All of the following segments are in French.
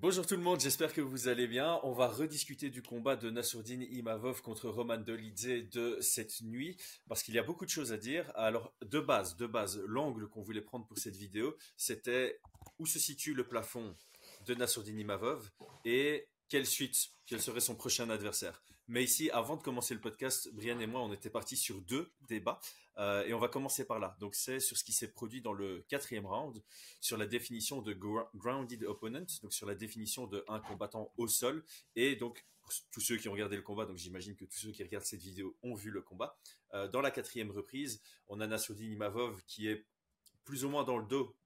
Bonjour tout le monde, j'espère que vous allez bien. On va rediscuter du combat de Nassourdine Imavov contre Roman Dolidze de cette nuit, parce qu'il y a beaucoup de choses à dire. Alors, de base, de base, l'angle qu'on voulait prendre pour cette vidéo, c'était où se situe le plafond de Nassourdine Imavov et quelle suite, quel serait son prochain adversaire. Mais ici, avant de commencer le podcast, Brian et moi, on était partis sur deux débats. Euh, et on va commencer par là. Donc, c'est sur ce qui s'est produit dans le quatrième round, sur la définition de grounded opponent, donc sur la définition de un combattant au sol. Et donc, pour tous ceux qui ont regardé le combat, donc j'imagine que tous ceux qui regardent cette vidéo ont vu le combat. Euh, dans la quatrième reprise, on a Nassoudine Imavov qui est plus ou moins dans le dos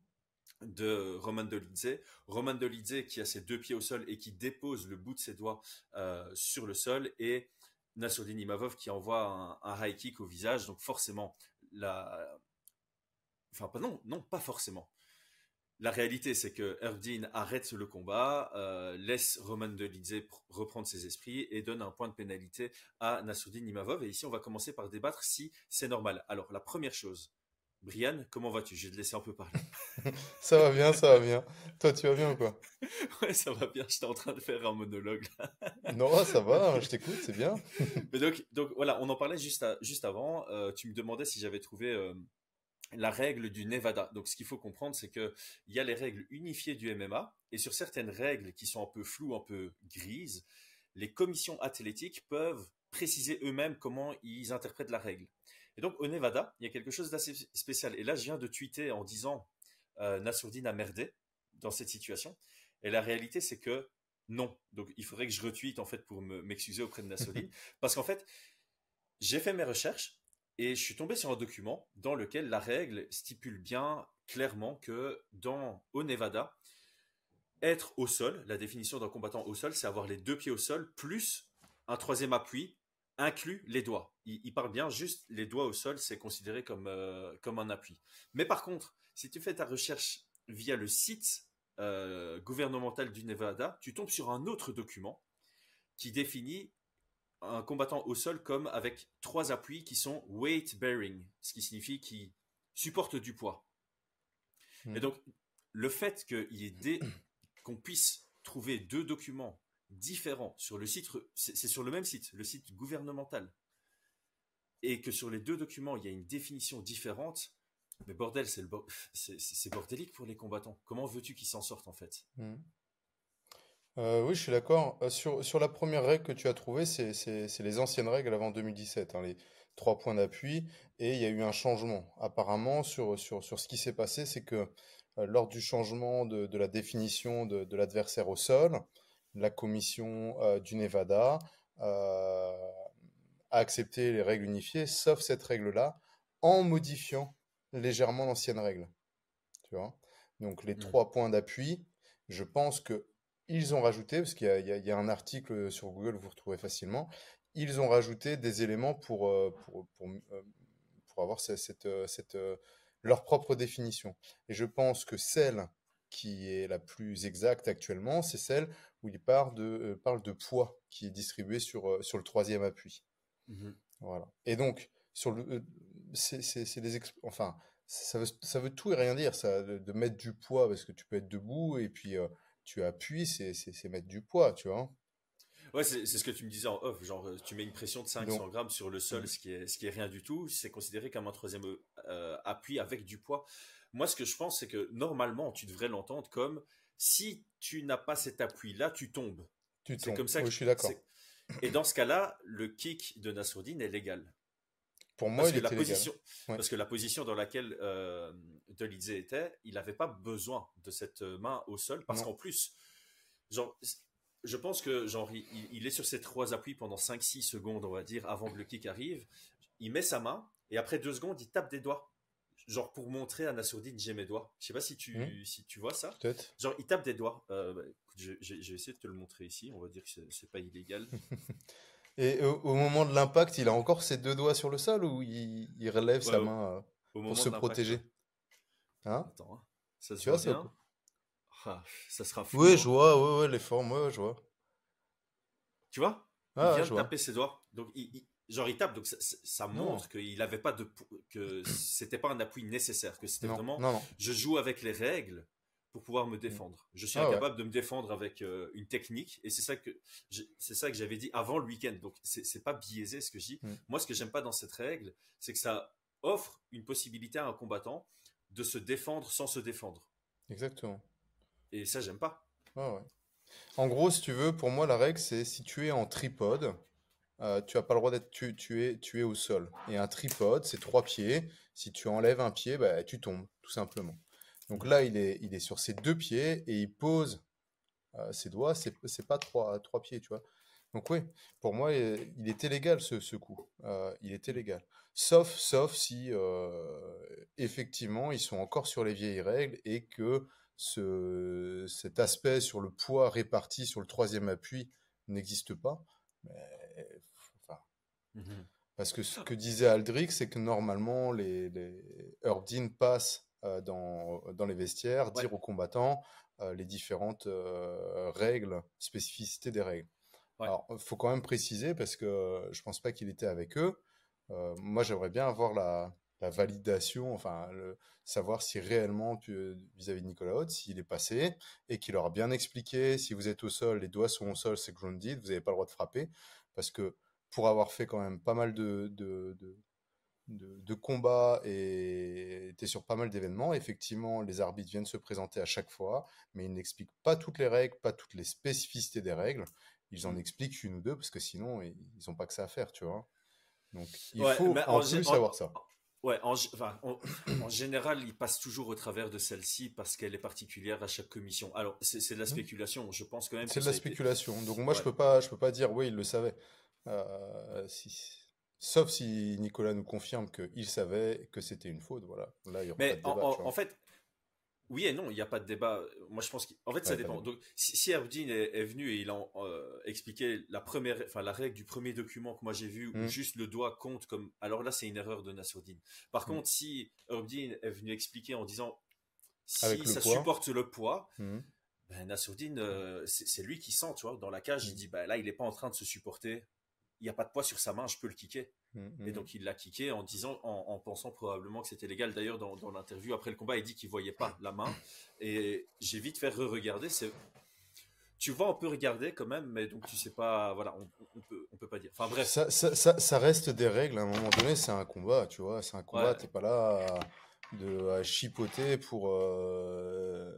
de Roman Dolidze. Roman Dolidze qui a ses deux pieds au sol et qui dépose le bout de ses doigts euh, sur le sol et Nassourdine Imavov qui envoie un, high kick au visage. Donc forcément, la... Enfin, non, non, pas forcément. La réalité, c'est que Erdine arrête le combat, euh, laisse Roman Dolidze reprendre ses esprits et donne un point de pénalité à Nassourdine Imavov. Et ici, on va commencer par débattre si c'est normal. Alors, la première chose, Brian, comment vas-tu? Je vais te laisser un peu parler. ça va bien, ça va bien. Toi, tu vas bien ou quoi? Ouais, ça va bien. J'étais en train de faire un monologue. non, ça va, je t'écoute, c'est bien. Mais donc, donc, voilà, on en parlait juste, juste avant. Euh, tu me demandais si j'avais trouvé euh, la règle du Nevada. Donc, ce qu'il faut comprendre, c'est qu'il y a les règles unifiées du MMA et sur certaines règles qui sont un peu floues, un peu grises, les commissions athlétiques peuvent préciser eux-mêmes comment ils interprètent la règle. Et donc au Nevada, il y a quelque chose d'assez spécial. Et là, je viens de tweeter en disant euh, Nassourdine a merdé dans cette situation. Et la réalité, c'est que non. Donc il faudrait que je retweete en fait pour m'excuser auprès de Nassourdine. parce qu'en fait, j'ai fait mes recherches et je suis tombé sur un document dans lequel la règle stipule bien clairement que dans au Nevada, être au sol, la définition d'un combattant au sol, c'est avoir les deux pieds au sol plus un troisième appui inclut les doigts. Il, parle bien juste les doigts au sol, c'est considéré comme, euh, comme un appui. Mais par contre, si tu fais ta recherche via le site euh, gouvernemental du Nevada, tu tombes sur un autre document qui définit un combattant au sol comme avec trois appuis qui sont weight bearing, ce qui signifie qu'il supporte du poids. Et hmm. donc, le fait qu'on puisse trouver deux documents différents sur le site, c'est sur le même site, le site gouvernemental, et que sur les deux documents, il y a une définition différente, mais bordel, c'est bordélique pour les combattants. Comment veux-tu qu'ils s'en sortent en fait? Mmh. euh, Oui, je suis d'accord. Euh, sur, sur la première règle que tu as trouvée, c'est les anciennes règles avant 2017, hein, les trois points d'appui, et il y a eu un changement. Apparemment, sur, sur, sur ce qui s'est passé, c'est que euh, lors du changement de, de la définition de, de l'adversaire au sol, la commission euh, du Nevada euh, a accepté les règles unifiées, sauf cette règle-là, en modifiant légèrement l'ancienne règle. Tu vois? Donc les mmh. trois points d'appui, je pense que ils ont rajouté, parce qu'il y, a un article sur Google, vous retrouvez facilement, ils ont rajouté des éléments pour, euh, pour, pour, avoir cette, cette, leur propre définition. Et je pense que celle qui est la plus exacte actuellement, c'est celle où il parle de, euh, parle de poids qui est distribué sur, euh, sur le troisième appui. Mmh voilà. Et donc, sur le, euh, c'est des enfin, ça veut, ça veut tout et rien dire, ça, de, mettre du poids, parce que tu peux être debout et puis tu appuies, c'est mettre du poids, tu vois. Ouais, c'est ce que tu me disais en off, genre tu mets une pression de 500 grammes sur le sol, mmh. ce qui est, ce qui est rien du tout, c'est considéré comme un troisième appui avec du poids. Moi, ce que je pense, c'est que normalement, tu devrais l'entendre comme si tu n'as pas cet appui-là, tu tombes. Tu tombes. comme ça que je suis d'accord. Et dans ce cas-là, le kick de Nassourdine est légal. Pour moi, il était la position, Parce que la position dans laquelle euh, Delizé était, il n'avait pas besoin de cette main au sol, parce qu'en plus, genre, je pense que genre, il, est sur ses trois appuis pendant 5-6 secondes, on va dire, avant que le kick arrive. Il met sa main, et après deux secondes, il tape des doigts genre pour montrer à Nassourdine j'ai mes doigts. Je sais pas si tu, hmm. si tu vois ça. Peut-être. Genre il tape des doigts. Euh, bah, je, vais essayer de te le montrer ici. On va dire que c'est pas illégal. Et au, moment de l'impact, il a encore ses deux doigts sur le sol ou il, relève sa main euh, pour se protéger? hein? Attends, hein. ça se voit bien. Ah, ça sera fou. Oui, hein. je vois, ouais, ouais, les formes, ouais, je vois. Tu vois? Ah, Il vient de taper ses doigts. Donc il, genre il tape donc ça, montre qu'il avait pas de que c'était pas un appui nécessaire que c'était vraiment je joue avec les règles pour pouvoir me défendre. Je suis ah incapable de me défendre avec euh, une technique et c'est ça que c'est ça que j'avais dit avant le week-end. Donc c'est pas biaisé ce que je dis. Mm. Moi, ce que j'aime pas dans cette règle, c'est que ça offre une possibilité à un combattant de se défendre sans se défendre. Exactement. Et ça, j'aime pas. En gros, si tu veux, pour moi, la règle, c'est si tu es en tripode, euh, tu n'as pas le droit d'être tu, tu, es, tu es au sol. Et un tripode, c'est trois pieds. Si tu enlèves un pied, bah, tu tombes, tout simplement. Donc là, il est, il est sur ses deux pieds et il pose euh, ses doigts. C'est, c'est pas trois, trois pieds, tu vois. Donc oui, pour moi, il est illégal ce, coup. Euh, il est illégal. Sauf, sauf si effectivement ils sont encore sur les vieilles règles et que ce, cet aspect sur le poids réparti sur le troisième appui n'existe pas. Mais, enfin, mmh Parce que ce que disait Aldrich, c'est que normalement, les, les Urdin passent euh, dans, dans, les vestiaires, dire aux combattants euh, les différentes euh, règles, spécificités des règles. Alors, il faut quand même préciser, parce que je pense pas qu'il était avec eux. moi, j'aimerais bien avoir la, la validation, enfin, le, savoir si réellement, vis-à-vis de Nicolas s'il est passé et qu'il leur a bien expliqué, si vous êtes au sol, les doigts sont au sol, c'est grounded, vous n'avez pas le droit de frapper. Parce que pour avoir fait quand même pas mal de, de, de, combats et été sur pas mal d'événements, effectivement, les arbitres viennent se présenter à chaque fois, mais ils n'expliquent pas toutes les règles, pas toutes les spécificités des règles. Ils en mmh. expliquent une ou deux parce que sinon, ils n'ont pas que ça à faire, tu vois. Donc, il faut en, plus savoir ça. Ouais, en, en, général, il passe toujours au travers de celle-ci parce qu'elle est particulière à chaque commission. Alors, c'est de la mmh. spéculation. Je pense quand même. C'est de la spéculation. Donc moi, je peux pas, je peux pas dire oui, il le savait. Euh, si... Sauf si Nicolas nous confirme qu'il savait que c'était une faute. Voilà. Là, il y aura Mais pas de débat, en, en, fait, oui et non, il n'y a pas de débat. Moi, je pense qu'en fait, ça dépend. Donc, si, si est, venu et il a euh, expliqué la première, enfin la règle du premier document que moi j'ai vu, où mmh. juste le doigt compte comme, alors là, c'est une erreur de Nassourdine. Par mmh. contre, si Herbdin est venu expliquer en disant si ça supporte le poids, mmh. ben Nassourdine, euh, c'est lui qui sent, tu vois, dans la cage, il dit bah là, il n'est pas en train de se supporter il n'y a pas de poids sur sa main, je peux le kicker. Mm, mm, et mm. donc il l'a kické en disant, en, pensant probablement que c'était légal. D'ailleurs, dans, l'interview après le combat, il dit qu'il voyait pas la main. Et j'ai vite fait re-regarder. C'est, tu vois, on peut regarder quand même, mais donc tu sais pas, voilà, on, on peut, on peut pas dire. Enfin bref. Ça, ça, ça, reste des règles. À un moment donné, c'est un combat, tu vois. C'est un combat. T'es pas là. À de chipoter pour euh,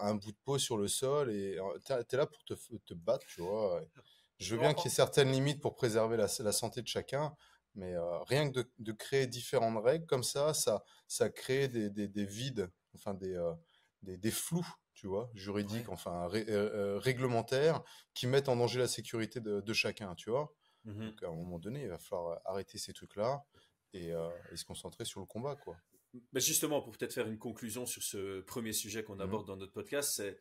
un bout de peau sur le sol et tu es, là pour te, te battre, tu vois. Je veux bien qu'il y ait certaines limites pour préserver la, santé de chacun, mais euh, rien que de, créer différentes règles comme ça, ça, ça crée des, des, vides, enfin des, euh, des, des, flous, tu vois, juridiques, enfin euh, réglementaires, qui mettent en danger la sécurité de, de chacun, tu vois. Mmh Donc à un moment donné, il va falloir arrêter ces trucs-là et, et, se concentrer sur le combat, quoi. Mais justement, pour peut-être faire une conclusion sur ce premier sujet qu'on mmh aborde dans notre podcast, c'est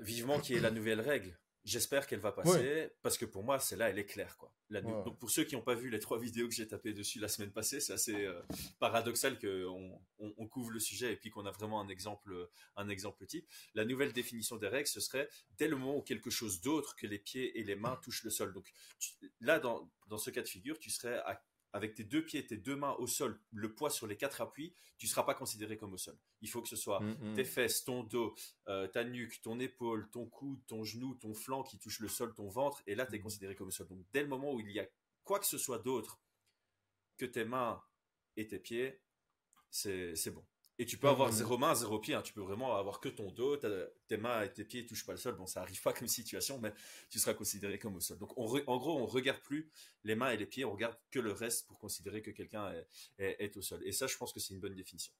vivement qu'il y ait la nouvelle règle. J'espère qu'elle va passer parce que pour moi, celle-là, elle est claire, quoi. Donc pour ceux qui n'ont pas vu les trois vidéos que j'ai tapées dessus la semaine passée, c'est assez euh, paradoxal qu'on on, couvre le sujet et puis qu'on a vraiment un exemple, un exemple type. La nouvelle définition des règles, ce serait dès le moment où quelque chose d'autre que les pieds et les mains touchent le sol. Donc là, dans, dans ce cas de figure, tu serais à avec tes deux pieds, tes deux mains au sol, le poids sur les quatre appuis, tu ne seras pas considéré comme au sol. Il faut que ce soit mm, mm. tes fesses, ton dos, euh, ta nuque, ton épaule, ton coude, ton genou, ton flanc qui touche le sol, ton ventre, et là, tu es mm. considéré comme au sol. Donc, dès le moment où il y a quoi que ce soit d'autre que tes mains et tes pieds, c'est bon. Et tu peux avoir zéro main, zéro pied. Hein. Tu peux vraiment avoir que ton dos, tes mains et tes pieds touchent pas le sol. Bon, ça arrive pas comme situation, mais tu seras considéré comme au sol. Donc, en gros, on regarde plus les mains et les pieds, on regarde que le reste pour considérer que quelqu'un est, au sol. Et ça, je pense que c'est une bonne définition.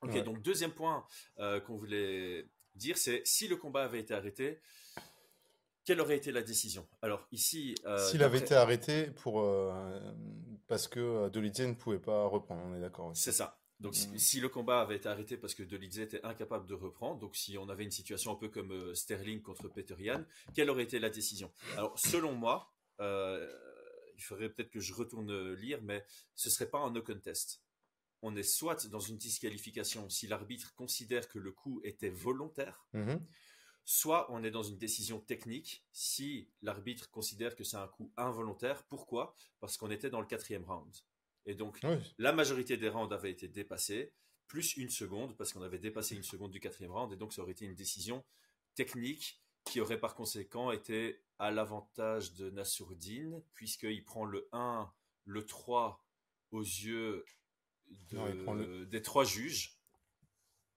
Ok, donc deuxième point euh, qu'on voulait dire, c'est si le combat avait été arrêté, quelle aurait été la décision? Alors ici, euh, s'il avait été arrêté pour euh, parce que Dolizé ne pouvait pas reprendre, on est d'accord. C'est ça. Donc mmh. si, le combat avait été arrêté parce que Dolidze était incapable de reprendre, donc si on avait une situation un peu comme euh, Sterling contre Peter Yan, quelle aurait été la décision? Alors selon moi, euh, il faudrait peut-être que je retourne lire, mais ce serait pas un no contest. On est soit dans une disqualification si l'arbitre considère que le coup était volontaire, mmh soit on est dans une décision technique si l'arbitre considère que c'est un coup involontaire. Pourquoi? Parce qu'on était dans le quatrième round. Et donc, la majorité des rounds avaient été dépassés. plus une seconde, parce qu'on avait dépassé une seconde du quatrième round, et donc ça aurait été une décision technique qui aurait par conséquent été à l'avantage de Nassourdine, puisqu'il prend le 1, le 3 aux yeux des trois juges.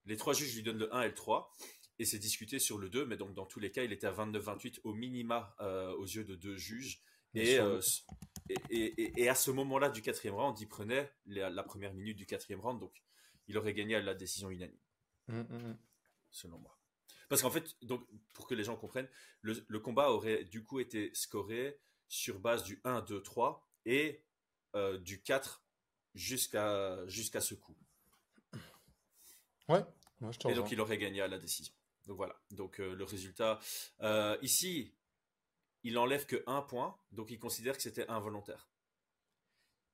Les trois juges lui donnent le 1 et le 3, et c'est discuté sur le 2, mais donc dans tous les cas, il était à 29-28 au minima euh, aux yeux de deux juges. Euh, et, et, à ce moment-là du quatrième round, il prenait la, première minute du quatrième round, donc il aurait gagné à la décision unanime, mmh, mmh, mmh. selon moi. Parce qu'en fait, donc, pour que les gens comprennent, le, combat aurait du coup été scoré sur base du 1, 2, 3 et euh, du 4 jusqu'à jusqu'à ce coup. Ouais, je te Et donc il aurait gagné à la décision. Donc voilà. Donc euh, le résultat euh, ici, il enlève que un point, donc il considère que c'était involontaire.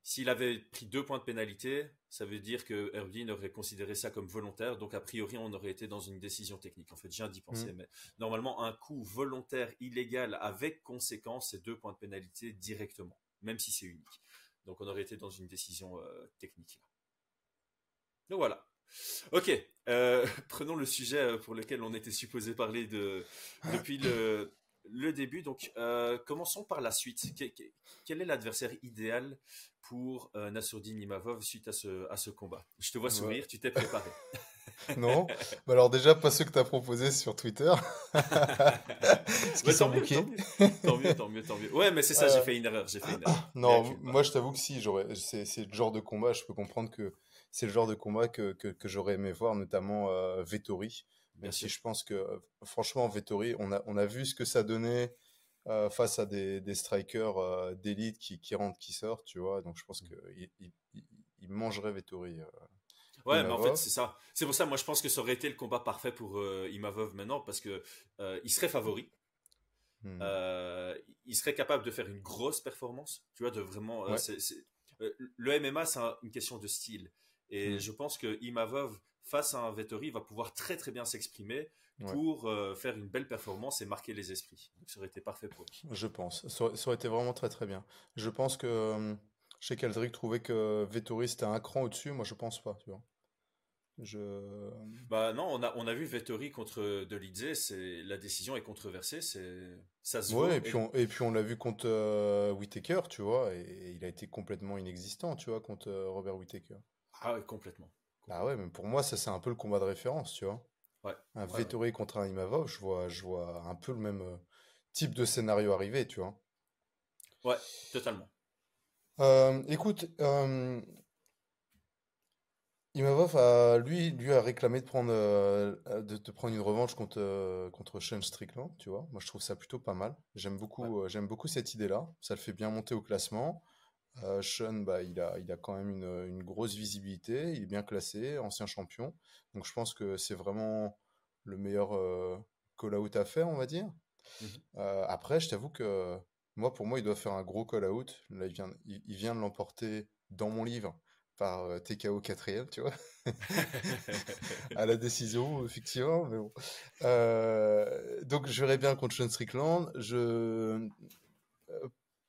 S'il avait pris deux points de pénalité, ça veut dire que Erdin aurait considéré ça comme volontaire, donc a priori on aurait été dans une décision technique. En fait, j'ai d'y penser, mm. mais normalement un coup volontaire illégal avec conséquence, c'est deux points de pénalité directement, même si c'est unique. Donc on aurait été dans une décision euh, technique. Donc voilà. Ok, euh, prenons le sujet euh, pour lequel on était supposé parler de, depuis le, le début. Donc, euh, commençons par la suite. quel est l'adversaire idéal pour euh, Nassourdine Imavov suite à ce, à ce combat? Je te vois sourire, tu t'es préparé. non, bah alors déjà pas ceux que tu as proposés sur Twitter. Ce qui sont bouqués. Tant mieux, tant mieux, tant mieux. Ouais, mais c'est ça, j'ai euh, fait une erreur. J'ai fait une erreur. Non, moi je t'avoue que si, j'aurais, c'est, le genre de combat, je peux comprendre que c'est le genre de combat que, que, que j'aurais aimé voir, notamment euh, Vettori. Bien si je pense que, franchement, Vettori, on a, on a vu ce que ça donnait euh, face à des, des strikers euh, d'élite qui, qui rentrent, qui sortent, tu vois. Donc je pense mmh. qu'il il, il, mangerait Vettori. Euh, ouais, mais en fait, c'est ça. C'est pour ça, moi, je pense que ça aurait été le combat parfait pour Imavov maintenant, parce que il serait favori. Mmh. il serait capable de faire une grosse performance, tu vois, de vraiment. le MMA, c'est une question de style. Et mmh. je pense que Imavov face à un Vettori, va pouvoir très très bien s'exprimer pour euh, faire une belle performance et marquer les esprits. Donc ça aurait été parfait pour lui. Je pense. Ça, aurait été vraiment très très bien. Je pense que euh, chez Keldrick trouvait que Vettori c'était un cran au-dessus. Moi je pense pas, tu vois. Je... Bah non, on a, on a vu Vettori contre Delizé, c'est la décision est controversée, c'est ça se voit. Et puis on, et puis on l'a vu contre euh, Whitaker, tu vois, et, il a été complètement inexistant, tu vois, contre Robert Whitaker. Ah oui, complètement. Bah ouais, mais pour moi, ça c'est un peu le combat de référence, tu vois. Ouais. Un Vettori contre un Imavov, je vois, je vois un peu le même euh, type de scénario arriver, tu vois. Ouais, totalement. Euh, écoute, euh, Imavov a, lui, lui a réclamé de prendre, de, prendre une revanche contre, contre Sean Strickland, tu vois. Moi, je trouve ça plutôt pas mal. J'aime beaucoup, j'aime beaucoup cette idée-là. Ça le fait bien monter au classement. Euh, Sean, bah, il, a, il a quand même une, grosse visibilité, il est bien classé, ancien champion. Donc je pense que c'est vraiment le meilleur euh, call-out à faire, on va dire. Mhm. Euh, après, je t'avoue que moi, pour moi, il doit faire un gros call-out. Là, il vient, il, vient de l'emporter dans mon livre par TKO 4 tu vois, à la décision, effectivement, mais bon. donc, je verrai bien contre Sean Strickland. Je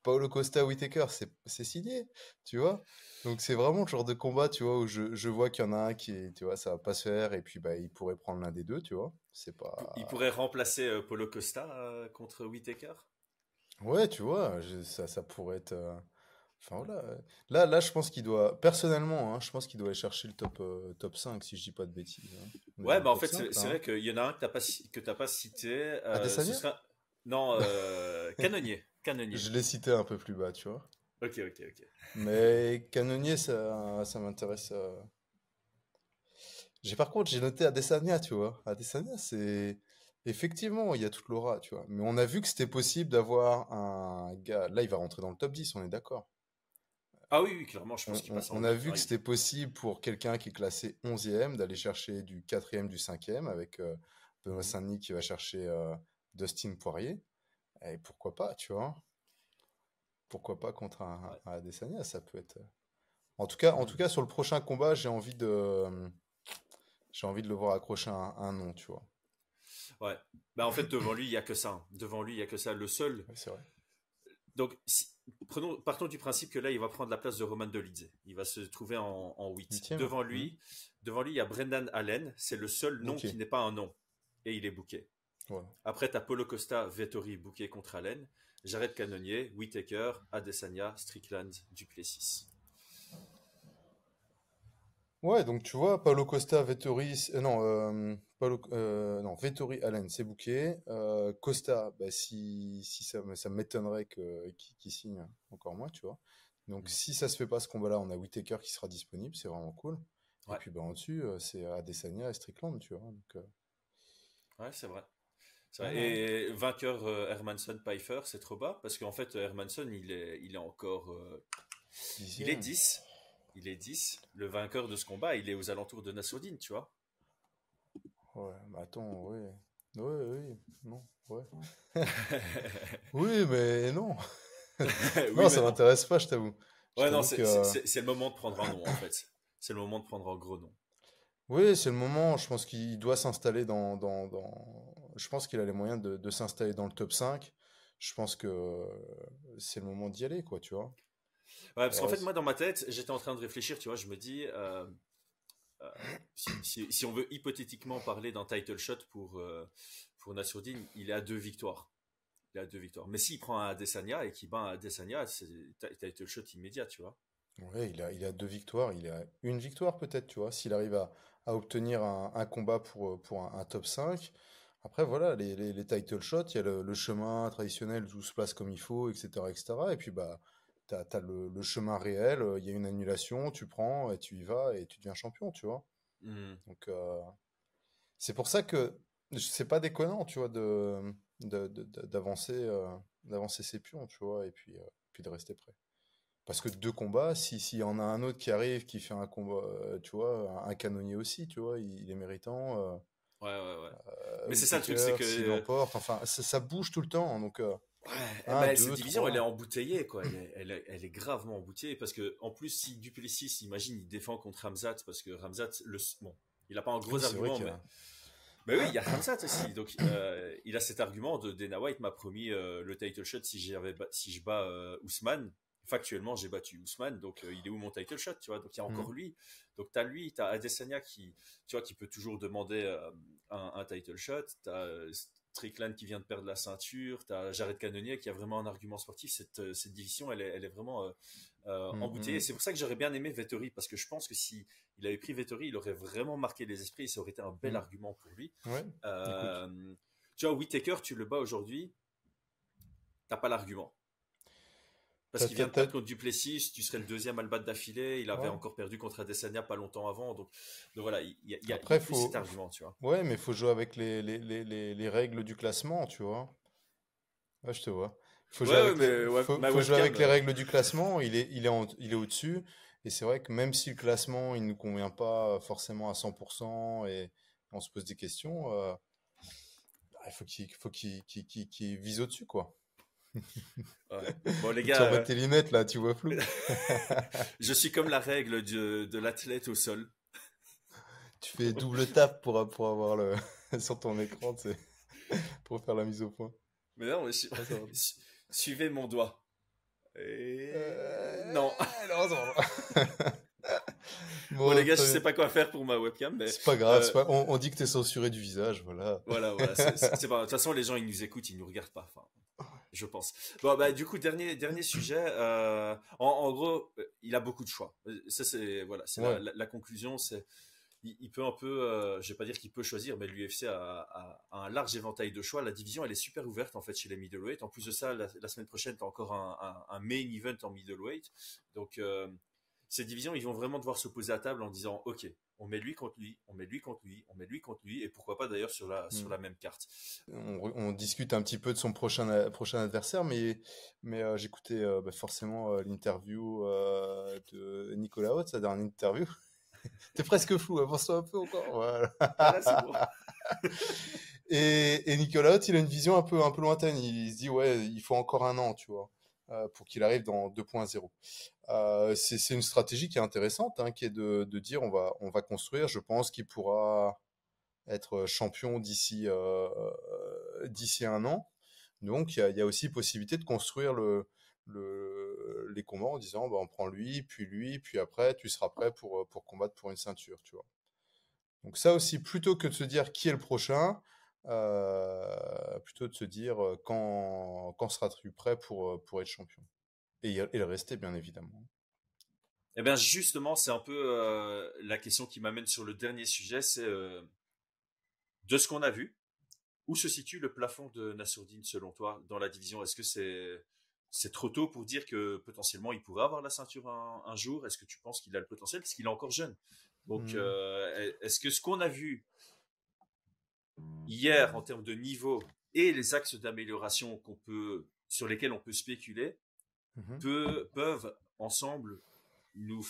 Paulo Costa Whitaker, c'est signé, tu vois? Donc c'est vraiment le genre de combat, tu vois, où je, je vois qu'il y en a un qui, tu vois, ça va pas se faire, et puis bah il pourrait prendre l'un des deux, tu vois? C'est pas. Il pourrait remplacer euh, Paulo Costa euh, contre Whitaker? Ouais, tu vois, ça, ça pourrait être. Euh, enfin voilà. Là, là, je pense qu'il doit, personnellement, hein, je pense qu'il doit aller chercher le top, top 5, si je dis pas de bêtises. Hein. Ouais, bah en fait, c'est vrai qu'il y en a un que t'as pas, que pas cité. Sera... Non, Canonnier. Je l'ai cité un peu plus bas, tu vois. Ok, ok, ok. Mais Canonnier, ça, ça m'intéresse. Euh. J'ai par contre, j'ai noté Adesanya, tu vois. Adesanya, c'est effectivement, il y a toute l'aura, tu vois. Mais on a vu que c'était possible d'avoir un gars. Là, il va rentrer dans le top 10, on est d'accord. Ah oui, clairement, je pense qu'il passe. On, on a vu que c'était possible pour quelqu'un qui est classé 11e d'aller chercher du 4e, du 5e avec euh, Benoît. Saint-Denis qui va chercher euh, Dustin Poirier. Et pourquoi pas, tu vois Pourquoi pas contre un, Adesanya Ça peut être. En tout cas, en tout cas, sur le prochain combat, j'ai envie de, j'ai envie de le voir accrocher un, un nom, tu vois. Ouais. Bah en fait, devant lui, il y a que ça. Devant lui, il y a que ça. Le seul. c'est vrai. donc, prenons, partons du principe que là, il va prendre la place de Roman Dolidze. Il va se trouver en, en 8. Devant lui, mmh. devant lui, il y a Brendan Allen. C'est le seul nom qui n'est pas un nom. Et il est bouqué. Après, tu as Polo Costa, Vettori bouqué contre Allen. Jared Cannonier, Whitaker, Adesanya, Strickland, Duplessis. Ouais, donc tu vois, Paulo Costa, Vettori, euh, non, euh, euh, non, Vettori, Allen, c'est bouqué. Costa, bah, si, si ça, ça m'étonnerait qu'il signe encore moins, tu vois. Donc mm. si ça se fait pas ce combat-là, on a Whitaker qui sera disponible, c'est vraiment cool. Et puis bah, au-dessus, c'est Adesanya et Strickland, tu vois. Donc, Ouais, c'est vrai. Et vainqueur Hermanson Pfeiffer, c'est trop bas parce qu'en fait Hermanson il est, il est encore, il est 10 il est 10. Le vainqueur de ce combat, il est aux alentours de Nassoudine, tu vois. Ouais, mais attends, oui. Oui, oui, non, ouais. oui, mais non. non, ça m'intéresse pas, je t'avoue. Ouais, non, c'est le moment de prendre un nom, en fait. C'est le moment de prendre un gros nom. Oui, c'est le moment. Je pense qu'il doit s'installer dans, dans, dans, Je pense qu'il a les moyens de, de s'installer dans le top 5. Je pense que c'est le moment d'y aller, quoi, tu vois. Ouais, parce qu'en fait, moi, dans ma tête, j'étais en train de réfléchir, tu vois, je me dis, euh, euh, si, si, on veut hypothétiquement parler d'un title shot pour, euh, pour Nassourdine, il est à deux victoires. Il a deux victoires. Mais s'il prend un Adesanya et qu'il bat un Adesanya, c'est title shot immédiat, tu vois. Ouais, il a, il a deux victoires. Il a une victoire peut-être, tu vois, s'il arrive à, à obtenir un, un, combat pour, pour un, top 5. Après, voilà, les, les, les title shots, il y a le, le, chemin traditionnel, tout se place comme il faut, etc., etc. Et puis, bah, tu as, le, chemin réel, il y a une annulation, tu prends et tu y vas et tu deviens champion, tu vois. Mmh. Donc, euh, c'est pour ça que c'est pas déconnant, tu vois, de, d'avancer, euh, d'avancer ses pions, tu vois, et puis, euh, puis de rester prêt. Parce que deux combats, s'il y en a un autre qui arrive, qui fait un combat, tu vois, un, canonnier aussi, tu vois, il, est méritant. Ouais, ouais, ouais. Mais c'est ça le truc, c'est que. enfin, ça, bouge tout le temps, donc. Ouais, bah, cette division, elle est embouteillée, quoi. Elle est, elle, est, gravement embouteillée parce que, en plus, si Duplessis, imagine, il défend contre Ramzat parce que Ramzat, le, bon, il a pas un gros argument, mais. Mais oui, il y a Ramzat aussi. Donc, euh, il a cet argument de Dana White m'a promis euh, le title shot si, si je bats euh, Ousmane. Factuellement, j'ai battu Ousmane, donc il est où mon title shot, tu vois? Donc, il y a encore mmh. lui. Donc, tu as lui, tu as Adesanya qui, tu vois, qui peut toujours demander un, un, title shot. Tu as Strickland qui vient de perdre la ceinture, tu as Jared Cannonier qui a vraiment un argument sportif. Cette, euh, cette division, elle est, elle est vraiment euh, euh mm, embouteillée. Mm. C'est pour ça que j'aurais bien aimé Vettori, parce que je pense que si il avait pris Vettori, il aurait vraiment marqué les esprits et ça aurait été un bel mm. argument pour lui. Euh, tu vois, Whitaker, tu le bats aujourd'hui, t'as pas l'argument. Parce qu'il vient de perdre contre Duplessis, tu serais le deuxième à le battre d'affilée. Il avait encore perdu contre Adesanya pas longtemps avant. Donc, voilà, il y a, y a, Après, faut... cet argument, tu vois. Ouais, mais il faut jouer avec les, les, les, les, règles du classement, tu vois. Ouais, je te vois. Il faut jouer, avec, faut, jouer avec les règles du classement. Il est, il est, il est au-dessus. Et c'est vrai que même si le classement, il ne nous convient pas forcément à 100% et on se pose des questions, euh, bah, il faut qu'il faut qu'il vise au-dessus, quoi. Bon, les gars. Tu euh, tes lunettes là, tu vois flou. je suis comme la règle de, de l'athlète au sol. Tu fais double tap pour, pour avoir le. sur ton écran, tu sais, pour faire la mise au point. Mais non, mais suivez mon doigt. Et... Euh, non. bon, les gars, je sais pas quoi faire pour ma webcam, mais c'est pas grave. Euh, On, on, dit que t'es censuré du visage, voilà. Voilà, voilà. C'est pas. De toute façon, les gens ils nous écoutent, ils nous regardent pas. Enfin, je pense. Bon, bah, du coup, dernier, dernier sujet. Euh, en, gros, euh, il a beaucoup de choix. Ça, c'est voilà, c'est la, conclusion. C'est il, peut un peu, euh, je vais pas dire qu'il peut choisir, mais l'UFC a, a, un large éventail de choix. La division, elle est super ouverte en fait chez les middleweight. En plus de ça, la, semaine prochaine, tu as encore un, un, main event en middleweight. Donc, ces divisions, ils vont vraiment devoir se poser à table en disant, ok, on met lui contre lui, on met lui contre lui, on met lui contre lui, et pourquoi pas d'ailleurs sur la, sur hmm. la même carte. On, discute un petit peu de son prochain, prochain adversaire, mais, mais euh, j'écoutais euh, bah, forcément euh, l'interview de Nicolas Haute, sa dernière interview. T'es presque flou, avance-toi un peu encore. Voilà. Ah, et, et Nicolas Haute, il a une vision un peu, un peu lointaine. Il se dit, ouais, il faut encore un an, tu vois. Euh, pour qu'il arrive dans 2.0. Euh, c'est une stratégie qui est intéressante, hein, qui est de, dire on va, on va construire. Je pense qu'il pourra être champion d'ici euh, d'ici un an. Donc il y a, aussi possibilité de construire le, le, les combats en disant bah, on prend lui, puis lui, puis après tu seras prêt pour, pour combattre pour une ceinture, tu vois. Donc ça aussi, plutôt que de se dire qui est le prochain, euh, plutôt de se dire quand, quand seras-tu prêt pour, pour être champion? Et, et le rester, bien évidemment. Eh bien, justement, c'est un peu la question qui m'amène sur le dernier sujet, c'est de ce qu'on a vu, où se situe le plafond de Nassourdine selon toi dans la division? Est-ce que c'est c'est trop tôt pour dire que potentiellement il pourrait avoir la ceinture un, jour? Est-ce que tu penses qu'il a le potentiel? Parce qu'il est encore jeune. Donc, mmh. est-ce que ce qu'on a vu hier en termes de niveau et les axes d'amélioration qu'on peut sur lesquels on peut spéculer mmh peuvent ensemble nous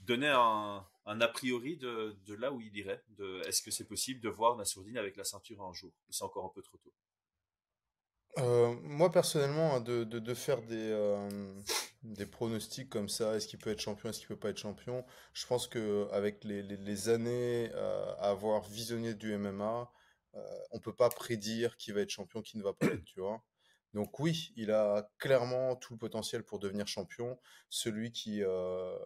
donner un, a priori de, là où il irait Est-ce que c'est possible de voir Nassourdine avec la ceinture un jour c'est encore un peu trop tôt? Euh, moi personnellement, hein, de, faire des, euh, des pronostics comme ça, est-ce qu'il peut être champion, est-ce qu'il peut pas être champion, je pense que avec les, années euh, à avoir visionné du MMA, on peut pas prédire qui va être champion, qui ne va pas être, tu vois. Donc oui, il a clairement tout le potentiel pour devenir champion. Celui qui, euh,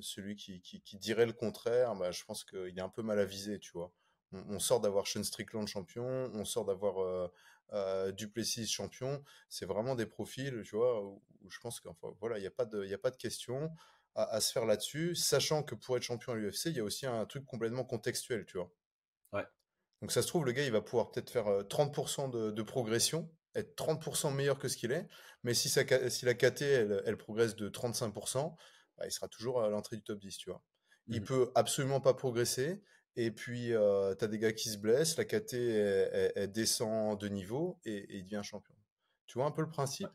celui qui, dirait le contraire, bah, je pense qu'il est un peu mal avisé, tu vois. On, sort d'avoir Sean Strickland champion, on sort d'avoir euh, euh, Duplessis champion. C'est vraiment des profils, tu vois, où, je pense qu'il voilà, n'y a, pas de, a pas de question à, se faire là-dessus, sachant que pour être champion à l'UFC, il y a aussi un truc complètement contextuel, tu vois. Ouais. Donc ça se trouve, le gars, il va pouvoir peut-être faire 30% de, de progression être 30% meilleur que ce qu'il est, mais si, la KT, elle, progresse de 35%, bah, il sera toujours à l'entrée du top 10, tu vois. Il mmh peut absolument pas progresser, et puis euh, tu as des gars qui se blessent, la KT, elle, descend de niveau, et, il devient champion. Tu vois un peu le principe?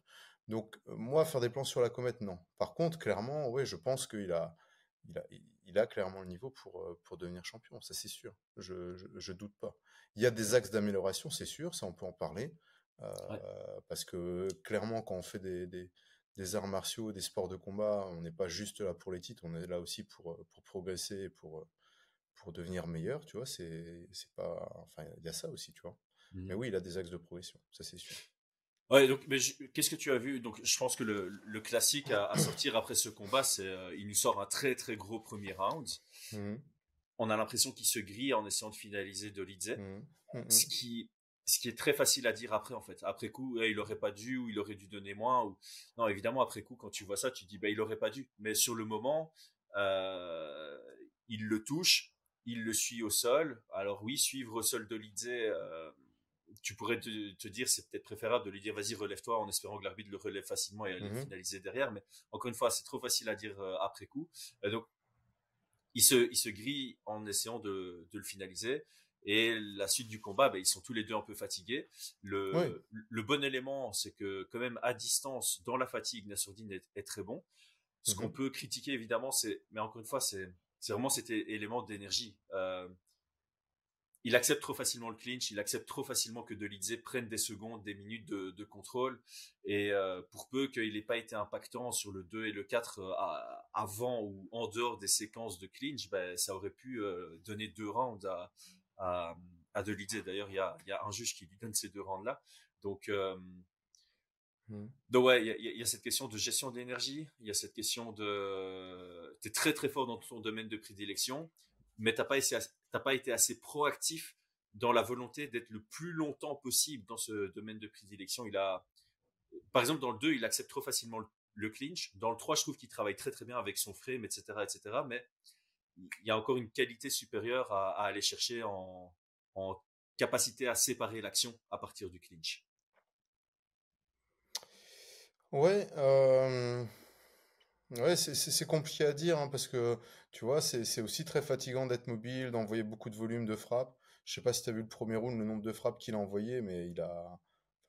Donc, moi, faire des plans sur la comète, non. Par contre, clairement, ouais, je pense qu'il a, il a, il a clairement le niveau pour, pour devenir champion, ça c'est sûr, je, je, je, doute pas. Il y a des axes d'amélioration, c'est sûr, ça on peut en parler. Euh, parce que clairement, quand on fait des, des, arts martiaux, des sports de combat, on n'est pas juste là pour les titres, on est là aussi pour, pour progresser, pour, pour devenir meilleur, tu vois. C'est, c'est pas, enfin, il y a ça aussi, tu vois. Mais mmh. oui, il a des axes de progression, ça c'est sûr. Ouais, donc, mais qu'est-ce que tu as vu? Donc, je pense que le, le classique à, sortir après ce combat, c'est il nous sort un très très gros premier round. Mmh. On a l'impression qu'il se grille en essayant de finaliser Dolidze, mmh. ce qui ce qui est très facile à dire après en fait. Après coup, eh, il aurait pas dû ou il aurait dû donner moins ou non évidemment après coup quand tu vois ça, tu dis bah il aurait pas dû. Mais sur le moment, euh, il le touche, il le suit au sol. Alors oui, suivre au sol de l'idée, euh, tu pourrais te, dire c'est peut-être préférable de lui dire vas-y relève-toi en espérant que l'arbitre le relève facilement et aller mmh finaliser derrière. Mais encore une fois, c'est trop facile à dire euh, après coup. donc il se il se grille en essayant de, de le finaliser. Et la suite du combat, ben, ils sont tous les deux un peu fatigués. Le, le bon élément, c'est que quand même à distance, dans la fatigue, Nassourdine est, est très bon. Ce qu'on mhm. peut critiquer évidemment, c'est, mais encore une fois, c'est, c'est vraiment cet élément d'énergie. Euh, il accepte trop facilement le clinch, il accepte trop facilement que Delizé prenne des secondes, des minutes de, de contrôle. Et euh, pour peu qu'il n'ait pas été impactant sur le 2 et le 4 euh, avant ou en dehors des séquences de clinch, ben, ça aurait pu euh, donner deux rounds à, à, à. D'ailleurs, il y a, y a, un juge qui lui donne ces deux rangs-là. Donc, mmh. donc ouais, il y, y, a cette question de gestion de l'énergie. Il y a cette question de, t'es très très fort dans ton domaine de prédilection, mais t'as pas été, t'as pas été assez proactif dans la volonté d'être le plus longtemps possible dans ce domaine de prédilection. Il a, par exemple, dans le 2, il accepte trop facilement le, clinch. Dans le 3, je trouve qu'il travaille très très bien avec son frame, etc., etc. Mais il y a encore une qualité supérieure à, aller chercher en, capacité à séparer l'action à partir du clinch. Ouais, euh, c'est compliqué à dire hein, parce que tu vois, c'est aussi très fatigant d'être mobile, d'envoyer beaucoup de volume de frappes. Je sais pas si tu as vu le premier round, le nombre de frappes qu'il a envoyé, mais il a,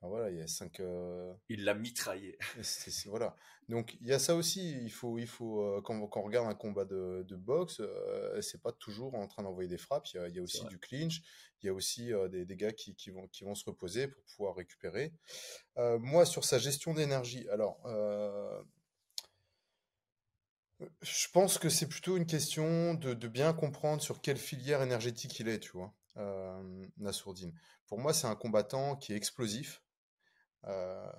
voilà, il y a cinq. Euh, il l'a mitraillé. voilà. Donc il y a ça aussi. Il faut, il faut euh, quand, quand, on regarde un combat de, de boxe, euh, c'est pas toujours en train d'envoyer des frappes. Il y a, il y a aussi du clinch. Il y a aussi des, des, gars qui, qui, vont, qui vont se reposer pour pouvoir récupérer. moi, sur sa gestion d'énergie, alors. Je pense que c'est plutôt une question de, de, bien comprendre sur quelle filière énergétique il est, tu vois, euh, Nassourdine. Pour moi, c'est un combattant qui est explosif, euh,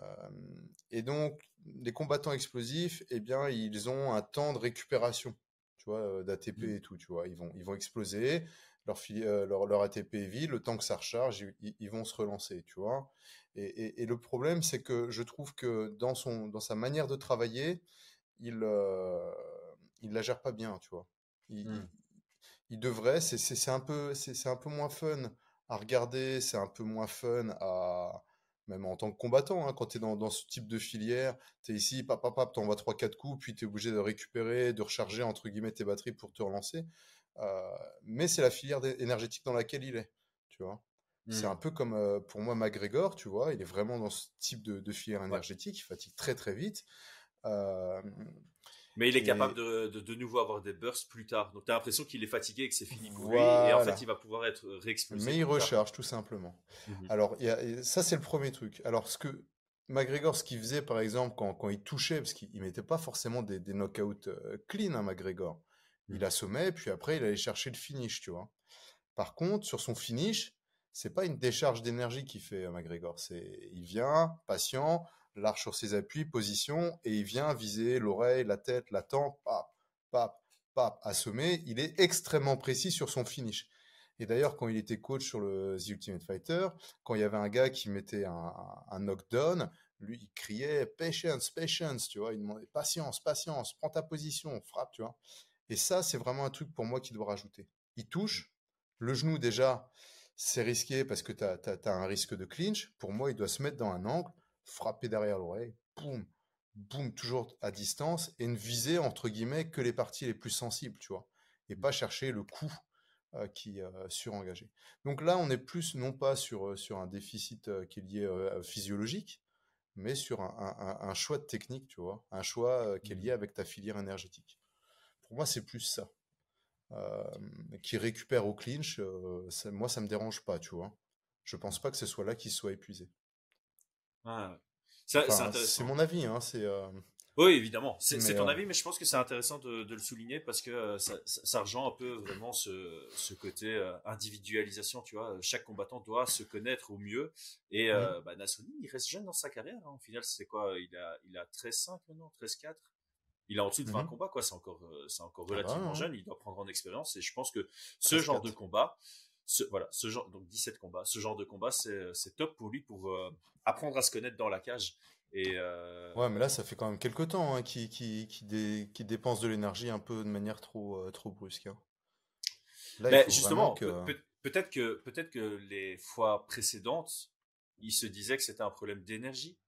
et donc, les combattants explosifs, eh bien, ils ont un temps de récupération, tu vois, d'ATP mmh. et tout, tu vois. Ils vont, ils vont exploser, leur, leur, leur, ATP est vide, le temps que ça recharge, ils, vont se relancer, tu vois. Et, et, le problème, c'est que je trouve que dans, son, dans sa manière de travailler, il, il la gère pas bien, tu vois. Il, mmh. il devrait, c'est un, peu, un peu moins fun à regarder, c'est un peu moins fun à, même en tant que combattant, hein, quand tu es dans, dans, ce type de filière, tu es ici, pap, pap, pap, t'envoies 3-4 coups, puis tu es obligé de récupérer, de recharger entre guillemets tes batteries pour te relancer. Euh, mais c'est la filière énergétique dans laquelle il est, tu vois. C'est un mmh. peu comme euh, pour moi McGregor, tu vois, il est vraiment dans ce type de, de filière énergétique, il fatigue très très vite. Euh, mais il est capable de, de, nouveau avoir des bursts plus tard. Donc tu as l'impression qu'il est fatigué et que c'est fini pour lui. Et en fait, il va pouvoir être réexplosé. Mais il recharge tout simplement. Mmh Alors, y a, ça, c'est le premier truc. Alors, ce que McGregor, ce qu'il faisait, par exemple, quand, quand il touchait, parce qu'il ne mettait pas forcément des, des knockouts euh, clean, hein, McGregor. Il mmh. assommait, puis après, il allait chercher le finish, tu vois. Par contre, sur son finish, c'est pas une décharge d'énergie qu'il fait, euh, McGregor. C'est, il vient, patient, large sur ses appuis, position, et il vient viser l'oreille, la tête, la tempe, pap, pap, pap, assommer. Il est extrêmement précis sur son finish. Et d'ailleurs, quand il était coach sur le The Ultimate Fighter, quand il y avait un gars qui mettait un, knockdown, lui, il criait patience, patience, tu vois, il demandait patience, patience, prends ta position, frappe, tu vois. Et ça, c'est vraiment un truc pour moi qui doit rajouter. Il touche, le genou déjà, c'est risqué parce que tu as, un risque de clinch. Pour moi, il doit se mettre dans un angle, frapper derrière l'oreille, boum, boum, toujours à distance, et ne viser, entre guillemets, que les parties les plus sensibles, tu vois, et pas chercher le coup euh, qui euh, surengagé. Donc là, on est plus, non pas sur, euh, sur un déficit euh, qui est lié euh, physiologique, mais sur un, un, un, choix de technique, tu vois, un choix qui est lié mmh. avec ta filière énergétique. Pour moi, c'est plus ça. qui récupère au clinch, ça, moi, ça me dérange pas, tu vois. Je pense pas que ce soit là qu'il soit épuisé. Ah, c'est mon avis, hein, c'est. Euh, oui, évidemment, c'est ton euh, avis, mais je pense que c'est intéressant de, le souligner parce que euh, ça, ça, rejoint un peu vraiment ce, ce, côté individualisation, tu vois. Chaque combattant doit se connaître au mieux. Et mmh. bah, il reste jeune dans sa carrière. Hein. Au final, c'est quoi? Il a, il a 13-5 maintenant, 13-4 il a en dessous de 20 mmh combats, quoi. C'est encore, c'est encore ah bah relativement jeune. Il doit prendre en expérience. Et je pense que ce genre de combat, ce, voilà, ce genre, donc 17 combats, ce genre de combat, c'est top pour lui pour euh, apprendre à se connaître dans la cage. Et euh... Ouais, mais là, ça fait quand même quelques temps hein, qu'il qui, qui, qui, dépense de l'énergie un peu de manière trop, euh, trop brusque. Hein. Là, justement, peut-être que, peut-être que les fois précédentes, il se disait que c'était un problème d'énergie.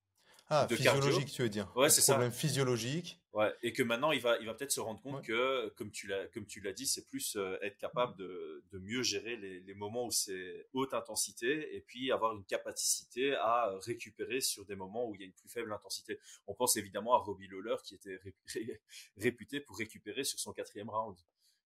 Ah, physiologique, tu veux dire. Ouais, c'est ça. Problème physiologique. Ouais, et que maintenant il va, il va peut-être se rendre compte que, comme tu l'as, comme tu l'as dit, c'est plus euh, être capable de, de mieux gérer les, les moments où c'est haute intensité et puis avoir une capacité à récupérer sur des moments où il y a une plus faible intensité. On pense évidemment à Robbie Lawler qui était réputé pour récupérer sur son quatrième round.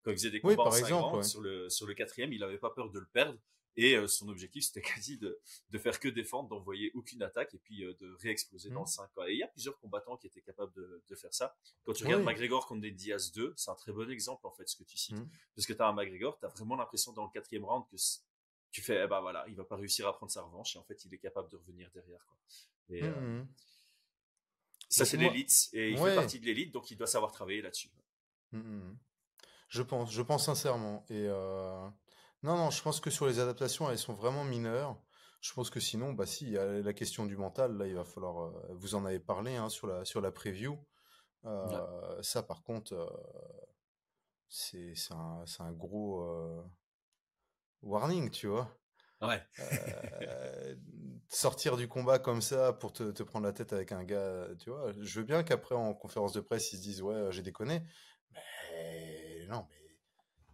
Quand il faisait des combats en cinq rounds, sur le sur le quatrième, il n'avait pas peur de le perdre et euh, son objectif, c'était quasi de, de faire que défendre, d'envoyer aucune attaque et puis euh, de réexploser dans le 5. Mmh. Et il y a plusieurs combattants qui étaient capables de, de faire ça. Quand tu regardes McGregor contre des Diaz 2, c'est un très bon exemple en fait ce que tu cites. Mmh. Parce que tu as un McGregor, tu as vraiment l'impression dans le quatrième round que tu fais, eh ben voilà, il va pas réussir à prendre sa revanche et en fait il est capable de revenir derrière. Quoi. Et, euh, mmh, ça c'est l'élite et il fait partie de l'élite donc il doit savoir travailler là-dessus. Je pense, je pense sincèrement. Et euh, non, non, je pense que sur les adaptations, elles sont vraiment mineures. Je pense que sinon, bah si, il y a la question du mental, là, il va falloir. Euh, vous en avez parlé hein, sur la sur la preview. Euh, ça, par contre, euh, c'est un, un gros warning, tu vois. Ouais. sortir du combat comme ça pour te, te, prendre la tête avec un gars, tu vois. Je veux bien qu'après en conférence de presse ils se disent ouais j'ai déconné, mais non mais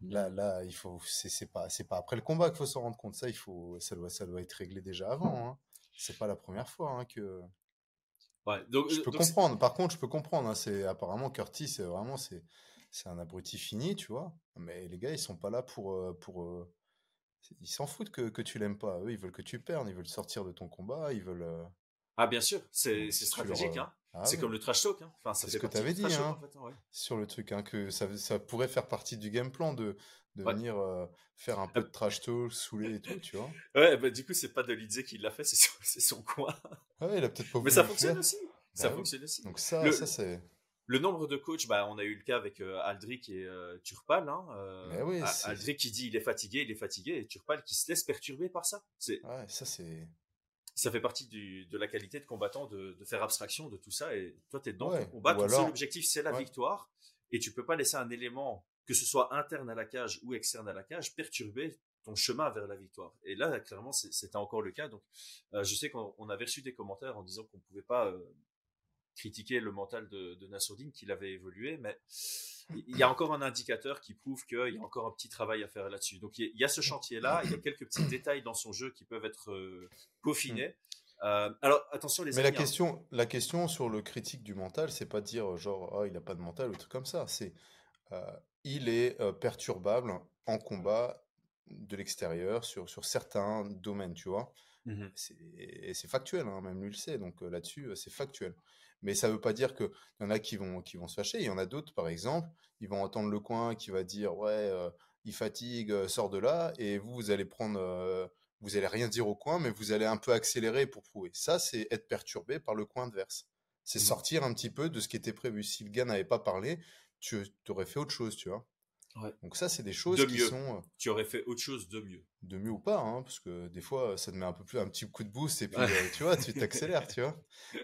Là, là, il faut, c'est pas, c'est pas après le combat qu'il faut s'en rendre compte. Ça, il faut, ça doit, ça doit être réglé déjà avant. Hein. C'est pas la première fois hein, que. Ouais, donc, je peux comprendre. Par contre, je peux comprendre. Hein, c'est apparemment Curtis, c'est vraiment, c'est, c'est un abruti fini, tu vois. Mais les gars, ils sont pas là pour, euh, pour. Euh, ils s'en foutent que, que tu l'aimes pas. Eux, ils veulent que tu perdes. Ils veulent sortir de ton combat. Ils veulent. Euh, ah, bien sûr, c'est stratégique. Hein. Ah c'est comme le trash talk. Hein. Enfin, c'est ce que tu avais dit hein, sur le truc, hein, que ça, ça, pourrait faire partie du game plan de, de venir faire un peu de trash talk, saouler et tout, tu vois. Ouais, bah, du coup, c'est pas de Lidze qui l'a fait, c'est son, son, coin. Ah ouais, il a peut-être pas Mais ça fonctionne aussi. ça bah fonctionne aussi. Donc ça, ça c'est. Le nombre de coachs, bah, on a eu le cas avec Aldric et Turpal. Hein, oui, Aldric qui dit il est fatigué, il est fatigué, et Turpal qui se laisse perturber par ça. Ouais, ça c'est ça fait partie du, de la qualité de combattant de, de, faire abstraction de tout ça. Et toi, tu es dans ton combat, ton seul objectif, c'est la victoire. Et tu peux pas laisser un élément, que ce soit interne à la cage ou externe à la cage, perturber ton chemin vers la victoire. Et là, clairement, c'était encore le cas. Donc, euh, je sais qu'on avait reçu des commentaires en disant qu'on pouvait pas euh, critiquer le mental de, de Nassourdine, qu'il avait évolué, mais il y a encore un indicateur qui prouve qu'il y a encore un petit travail à faire là-dessus. Donc il y a ce chantier-là, il y a quelques petits détails dans son jeu qui peuvent être euh, peaufinés. Mm. Euh, alors attention les Mais la hein. question, la question sur le critique du mental, c'est pas dire genre oh, il n'a pas de mental ou truc comme ça. C'est euh, il est perturbable en combat de l'extérieur sur, sur certains domaines, tu vois. Mmh et c'est factuel, hein, même lui le sait. Donc là-dessus, c'est factuel. Mais ça ne veut pas dire qu'il y en a qui vont, qui vont se fâcher. Il y en a d'autres, par exemple, ils vont entendre le coin qui va dire Ouais, euh, il fatigue, euh, sort de là. Et vous, vous allez prendre. Euh, vous allez rien dire au coin, mais vous allez un peu accélérer pour prouver. Ça, c'est être perturbé par le coin adverse. C'est mmh. sortir un petit peu de ce qui était prévu. Si le gars n'avait pas parlé, tu aurais fait autre chose, tu vois. Donc ça, c'est des choses qui sont. Euh, tu aurais fait autre chose de mieux. De mieux ou pas, hein, parce que des fois, ça te met un peu plus un petit coup de boost et puis euh, tu vois, tu t'accélères, tu vois.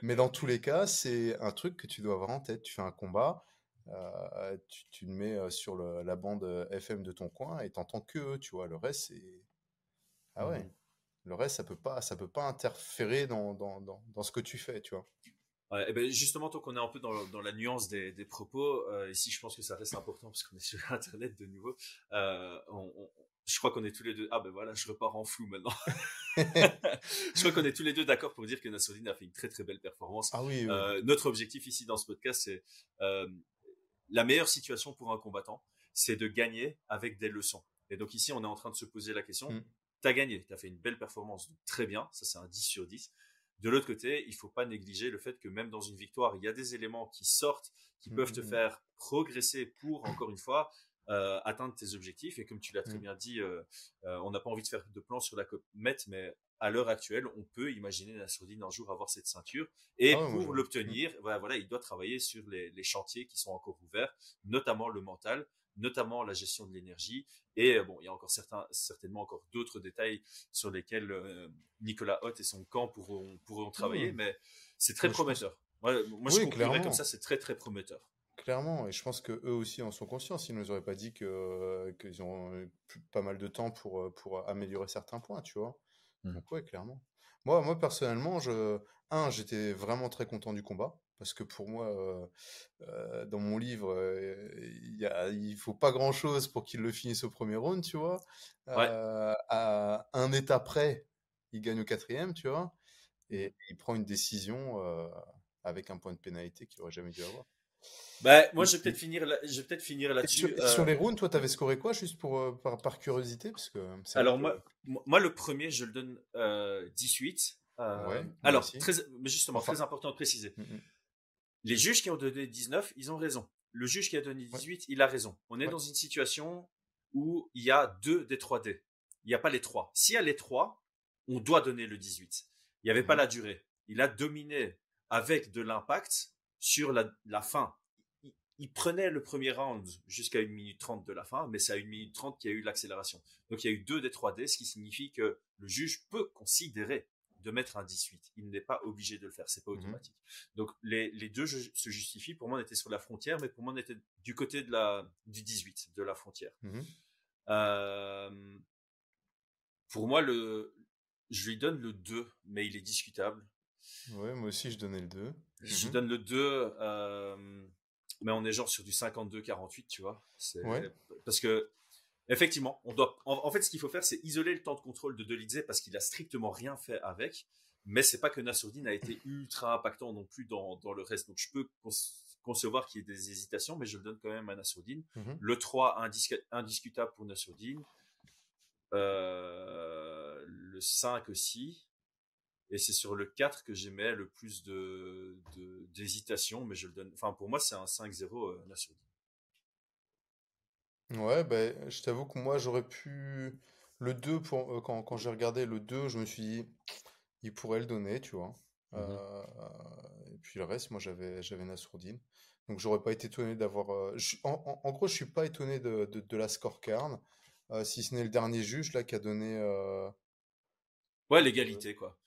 Mais dans tous les cas, c'est un truc que tu dois avoir en tête. Tu fais un combat, euh, tu, tu, te mets sur la bande FM de ton coin et t'entends que eux, tu vois. Le reste, c'est ah ouais. Mmh le reste, ça peut pas, ça peut pas interférer dans, dans, dans, dans ce que tu fais, tu vois. Ouais, et ben justement, tant qu'on est un peu dans, dans la nuance des, des propos, euh, ici je pense que ça reste important parce qu'on est sur Internet de nouveau. Euh, on, on, je crois qu'on est tous les deux. Ah ben voilà, je repars en flou maintenant. je crois qu'on est tous les deux d'accord pour dire que Nassoudine a fait une très très belle performance. Ah oui. Euh, notre objectif ici dans ce podcast, c'est la meilleure situation pour un combattant, c'est de gagner avec des leçons. Et donc ici, on est en train de se poser la question. Mm. Tu as gagné, tu as fait une belle performance, très bien, ça c'est un 10 sur 10. De l'autre côté, il faut pas négliger le fait que même dans une victoire, il y a des éléments qui sortent, qui peuvent te mmh, mmh, mmh. faire progresser pour, encore une fois, euh, atteindre tes objectifs. Et comme tu l'as très bien dit, euh, euh, on n'a pas envie de faire de plan sur la comète, mais à l'heure actuelle, on peut imaginer la sourdine un jour avoir cette ceinture. Et ah pour l'obtenir, voilà, il doit travailler sur les, les, chantiers qui sont encore ouverts, notamment le mental, notamment la gestion de l'énergie. Et euh, bon, il y a encore certains, certainement encore d'autres détails sur lesquels euh, Nicolas Hott et son camp pourront, pourront travailler, mmh. mais c'est très prometteur. Moi, je conclurais comme ça, c'est très très prometteur. Clairement, et je pense que eux aussi en sont conscients. Ils ne nous auraient pas dit que qu'ils ont pas mal de temps pour pour améliorer certains points, tu vois. Mmh. Donc ouais, clairement. Moi, moi personnellement, je un, j'étais vraiment très content du combat parce que pour moi, euh, euh, dans mon livre, euh, il il faut pas grand chose pour qu'il le finisse au premier round, tu vois. à un état près, il gagne au quatrième, tu vois, et il prend une décision avec un point de pénalité qu'il aurait jamais dû avoir. Bah, moi, je vais peut-être finir, là, je vais peut-être finir là-dessus. Sur, les rounds, toi, t'avais scoré quoi, juste pour par, curiosité, parce que. Alors moi, moi, le premier, je le donne 18. alors, très, justement, très important de préciser. Mmh, mmh. Les juges qui ont donné 19, ils ont raison. Le juge qui a donné 18, il a raison. On est dans une situation où il y a deux des 3D. Il n'y a pas les trois. S'il y a les trois, on doit donner le 18. Il n'y avait pas mhm. la durée. Il a dominé avec de l'impact sur la, fin. Il, prenait le premier round jusqu'à 1 minute 30 de la fin, mais c'est à 1 minute 30 qu'il y a eu l'accélération. Donc il y a eu deux des 3D, ce qui signifie que le juge peut considérer de mettre un 18. Il n'est pas obligé de le faire, c'est pas mhm. automatique. Donc les, les, deux se justifient. Pour moi, on était sur la frontière, mais pour moi, on était du côté de la, du 18, de la frontière. Mhm. Euh, pour moi, le, je lui donne le 2, mais il est discutable. Ouais, moi aussi, je donnais le 2. Je lui mhm. donne le 2, euh, mais on est genre sur du 52-48, tu vois. Ouais. Parce que Effectivement, on doit. En, fait, ce qu'il faut faire, c'est isoler le temps de contrôle de Delizé parce qu'il a strictement rien fait avec. Mais c'est pas que Nassourdine a été ultra impactant non plus dans, dans le reste. Donc je peux concevoir qu'il y ait des hésitations, mais je le donne quand même à Nassourdine. Mhm. Le 3 indiscutable pour Nassourdine. Euh, le 5 aussi. Et c'est sur le 4 que j'émets le plus de d'hésitation, mais je le donne. Enfin, pour moi, c'est un 5-0 euh, Nassourdine. Ouais, ben, je t'avoue que moi, j'aurais pu. Le 2 pour, euh, quand, quand j'ai regardé le 2 je me suis dit, il pourrait le donner, tu vois. Mhm. Euh, et puis le reste, moi, j'avais j'avais Nassourdine. Donc, j'aurais pas été étonné d'avoir. euh, je- en, en- en gros, je suis pas étonné de, de, de la scorecard, euh, si ce n'est le dernier juge là qui a donné. euh, Ouais, euh, l'égalité, quoi.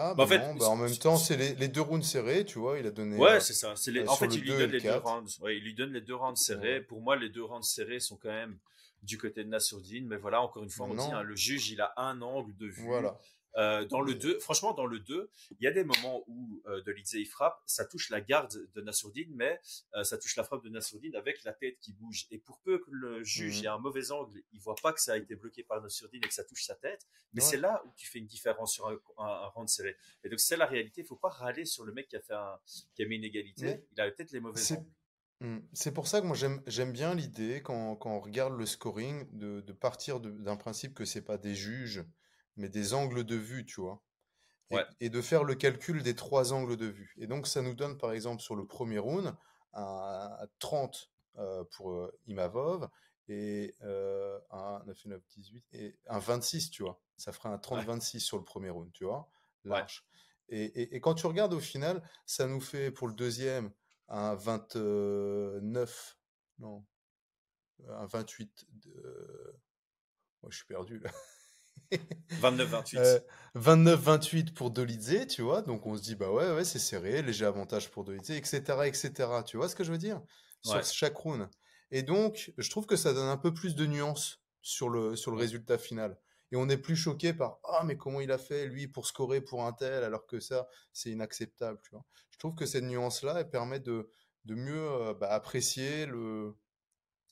Ah, Bah, bah en fait, non, bah en même temps, c'est les, les deux rounds serrés, tu vois. Il a donné ouais, euh, c'est ça. Les... euh, En fait, il lui 2 et donne le les deux 4. rounds. Ouais, il lui donne les deux rounds serrés. Ouais. Pour moi, les deux rounds serrés sont quand même du côté de Nassourdine. Mais voilà, encore une fois, on dit, hein, le juge, il a un angle de vue. voilà. Euh, dans le Mais 2, franchement, dans le 2, il y a des moments où euh, de frappe, ça touche la garde de Nassourdine, mais euh, ça touche la frappe de Nassourdine avec la tête qui bouge. Et pour peu que le juge ait Mhm. un mauvais angle, il voit pas que ça a été bloqué par Nassourdine et que ça touche sa tête. Mais c'est là où tu fais une différence sur un, un, un round serré. Et donc c'est la réalité. Il faut pas râler sur le mec qui a fait un, qui a mis une égalité. Mais Il a peut-être les mauvais c'est angles. hmm, c'est pour ça que moi j'aime bien l'idée quand, quand on regarde le scoring de, de partir d'un principe que c'est pas des juges, mais des angles de vue, tu vois. Ouais, Et, et de faire le calcul des trois angles de vue. Et donc ça nous donne par exemple sur le premier round un, un 30 euh, pour euh, Imavov et euh, un 9 et 9, 18 et un 26, tu vois. Ça ferait un ouais, 30-26 sur le premier round, tu vois, ouais, large. Et, et- et quand tu regardes au final, ça nous fait pour le deuxième un 29, non, un 28 de... Moi, je suis perdu là. 29-28. Euh, 29-28 pour Dolizé, tu vois. Donc on se dit, bah ouais, ouais, c'est serré, léger avantage pour Dolizé, etc., etc. Tu vois ce que je veux dire? Sur Ouais. chaque round. Et donc, je trouve que ça donne un peu plus de nuances sur le, sur le résultat final. Et on n'est plus choqué par, ah, mais comment il a fait, lui, pour scorer pour un tel, alors que ça, c'est inacceptable, tu vois. Je trouve que cette nuance-là, elle permet de, de mieux euh, bah, apprécier le,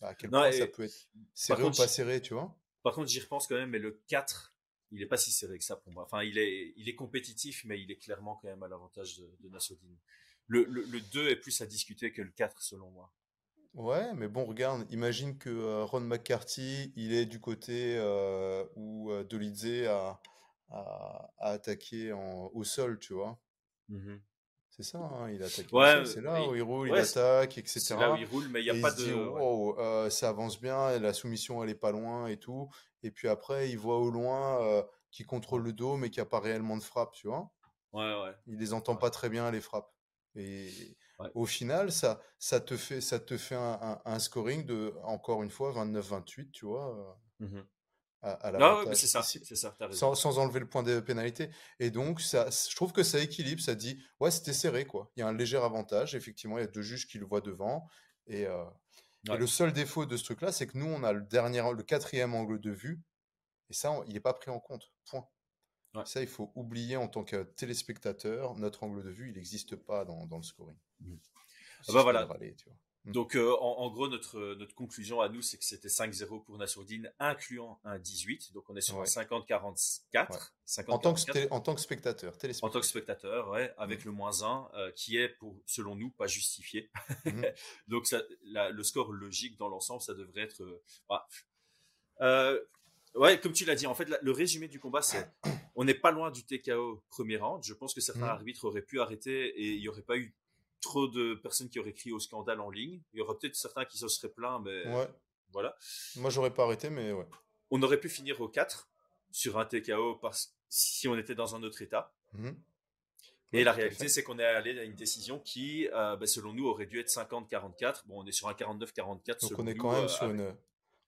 à quel Non, point ça peut être serré ou pas serré, tu vois. Par contre, j'y repense quand même, mais le 4, il est pas si serré que ça pour moi. Enfin, il est, il est compétitif, mais il est clairement quand même à l'avantage de, de. Le, le, le 2 est plus à discuter que le 4, selon moi. Ouais, mais bon, regarde, imagine que euh, Ron McCarthy, il est du côté euh, où euh, Dolidze a, a, a attaqué en, au sol, tu vois. Mhm. C'est ça, hein, il a attaqué au Ouais, sol, euh, c'est là où il roule, il Ouais, attaque, c'est là où etc. il roule, mais il n'y a Et pas dit, de. Wow, euh, ça avance bien, la soumission, elle est pas loin et tout. Et puis après, il voit au loin euh, qui contrôle le dos, mais qui a pas réellement de frappe, tu vois. Ouais, ouais. Il les entend Ouais. pas très bien, les frappes. Et au final, ça, ça te fait, ça te fait un, un- un scoring de, encore une fois, 29-28, tu vois, euh, Mhm. À, à Ah ouais, c'est ça, c'est ça, sans, sans enlever le point de pénalité. Et donc, ça, je trouve que ça équilibre, ça dit, ouais, c'était serré, quoi. Il y a un léger avantage, effectivement, il y a deux juges qui le voient devant. Et, euh, et le seul défaut de ce truc-là, c'est que nous, on a le dernier, le quatrième angle de vue, et ça, on- il n'est pas pris en compte. Point. Ouais. Ça, il faut oublier en tant que téléspectateur, notre angle de vue, il n'existe pas dans, dans le scoring. Mhm. Ah bah voilà. tu vois. Mm. Donc, euh, en, en gros, notre, notre conclusion à nous, c'est que c'était 5-0 pour Nassourdine, incluant un 18. Donc, on est sur un Ouais. 50-44. Ouais. En tant que, 50-44 télé- en tant que spectateur, en tant que téléspectateur. spectateur, ouais, avec Mm. le moins 1, euh, qui est, pour, selon nous, pas justifié. Mhm. Donc, ça, la- le score logique dans l'ensemble, ça devrait être. euh, bah, euh, ouais, comme tu l'as dit, en fait, la- le résumé du combat, c'est on n'est pas loin du TKO premier round. Je pense que certains arbitres auraient pu arrêter et il n'y aurait pas eu trop de personnes qui auraient crié au scandale en ligne. Il y aurait peut-être certains qui se seraient plaints, mais Ouais. voilà. Moi, j'aurais pas arrêté, mais ouais. On aurait pu finir au 4 sur un TKO parce, si on était dans un autre état. Mhm. Et Ouais, la réalité, c'est qu'on est allé à une décision qui, euh, bah, selon nous, aurait dû être 50-44. Bon, on est sur un 49-44 Donc selon on est nous. quand même euh, sur avec- une,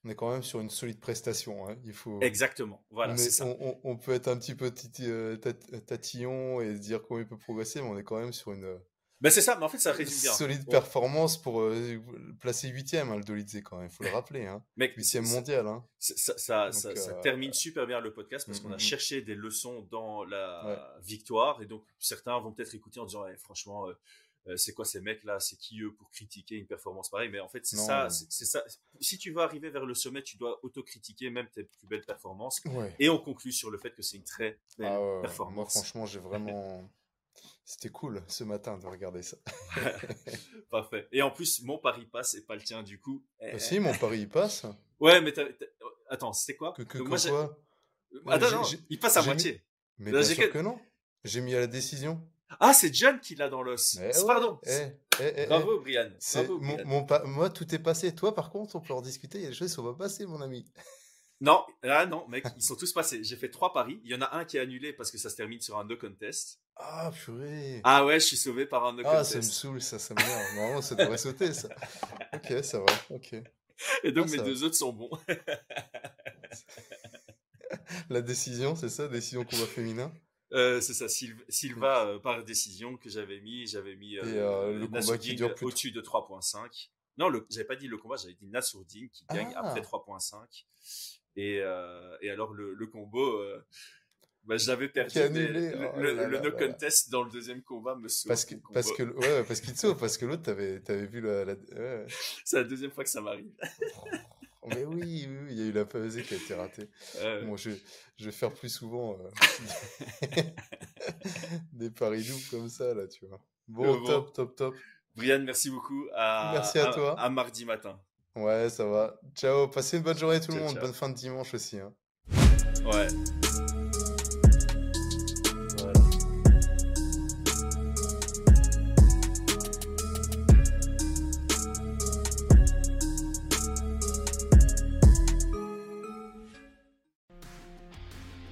on est quand même sur une solide prestation. hein. Il faut, Exactement. Voilà, on est, ça. on, peut être un petit peu euh, tat- tatillon et dire comment il peut progresser, mais on est quand même sur une Ben, c'est ça, mais en fait, ça résume bien. solide performance pour euh, placer huitième, hein, le quand même. Il faut le rappeler, hein. Mec, Huitième mondial, hein. ça, ça, Donc, ça, ça euh, termine super bien le podcast parce mm, qu'on a mm, mm. cherché des leçons dans la Ouais. victoire et donc certains vont peut-être écouter en disant Eh, franchement euh, c'est quoi ces mecs là c'est qui eux pour critiquer une performance pareille? Mais en fait c'est ça c'est ça si tu veux arriver vers le sommet tu dois autocritiquer même tes plus belles performances Ouais. et on conclut sur le fait que c'est une très belle Ah ouais. Moi, performance franchement, j'ai vraiment. C'était cool ce matin de regarder ça. parfait et en plus mon pari passe et pas le tien du coup Eh, Bah, si, mon pari, il passe. ouais mais attends c'était quoi? Que, que, Donc que moi, j'ai- quoi? attends J'ai- non j'ai- il passe à mis- moitié Mais Là, bien sûr que- non. J'ai mis à la décision. ah c'est John qui l'a dans l'os Eh ouais, pardon eh. eh, eh, Bravo, Brian. Bravo, mon, Brian. mon pa- moi, tout est passé. Toi, par contre, on peut en discuter. Il y a des choses qui sont pas passées, mon ami. Non, ah non, mec, ils sont tous passés. J'ai fait trois paris. Il y en a un qui est annulé parce que ça se termine sur un no contest. Ah, purée. Ah ouais, je suis sauvé par un no Ah, ça me saoule, ça, ça m'énerve. Normalement, ça devrait sauter, ça. Ok, ça va. Ok. Et donc Ah, mes va. deux autres sont bons. La décision, c'est ça, décision combat féminin? Euh, c'est ça, Syl- Silva euh, par décision que j'avais mis. J'avais mis euh, Et, euh, le combat qui dure plus de- au-dessus de 3.5. Non, j'avais pas dit le combat, j'avais dit Nassourdine qui gagne Ah. après 3.5. Et, euh, et alors le, le combo, euh, bah, je l'avais perdu. Annulé. Le, Oh le- là le là no là. contest dans le deuxième combat me sauve. Parce que, parce que, ouais, parce qu'il te sauve, parce que l'autre, t'avais, t'avais vu la, la- ouais. C'est la deuxième fois que ça m'arrive. Mais oui, il y a eu la pesée qui a été ratée. Euh, Bon, je, je vais faire plus souvent euh, des paris doubles comme ça, là, tu vois. Bon, bon. top, top, top. Brian, merci beaucoup. À, Merci à toi. À mardi matin. Ouais, ça va. Ciao, passez une bonne journée tout le monde. ciao. Bonne fin de dimanche aussi. hein. Ouais.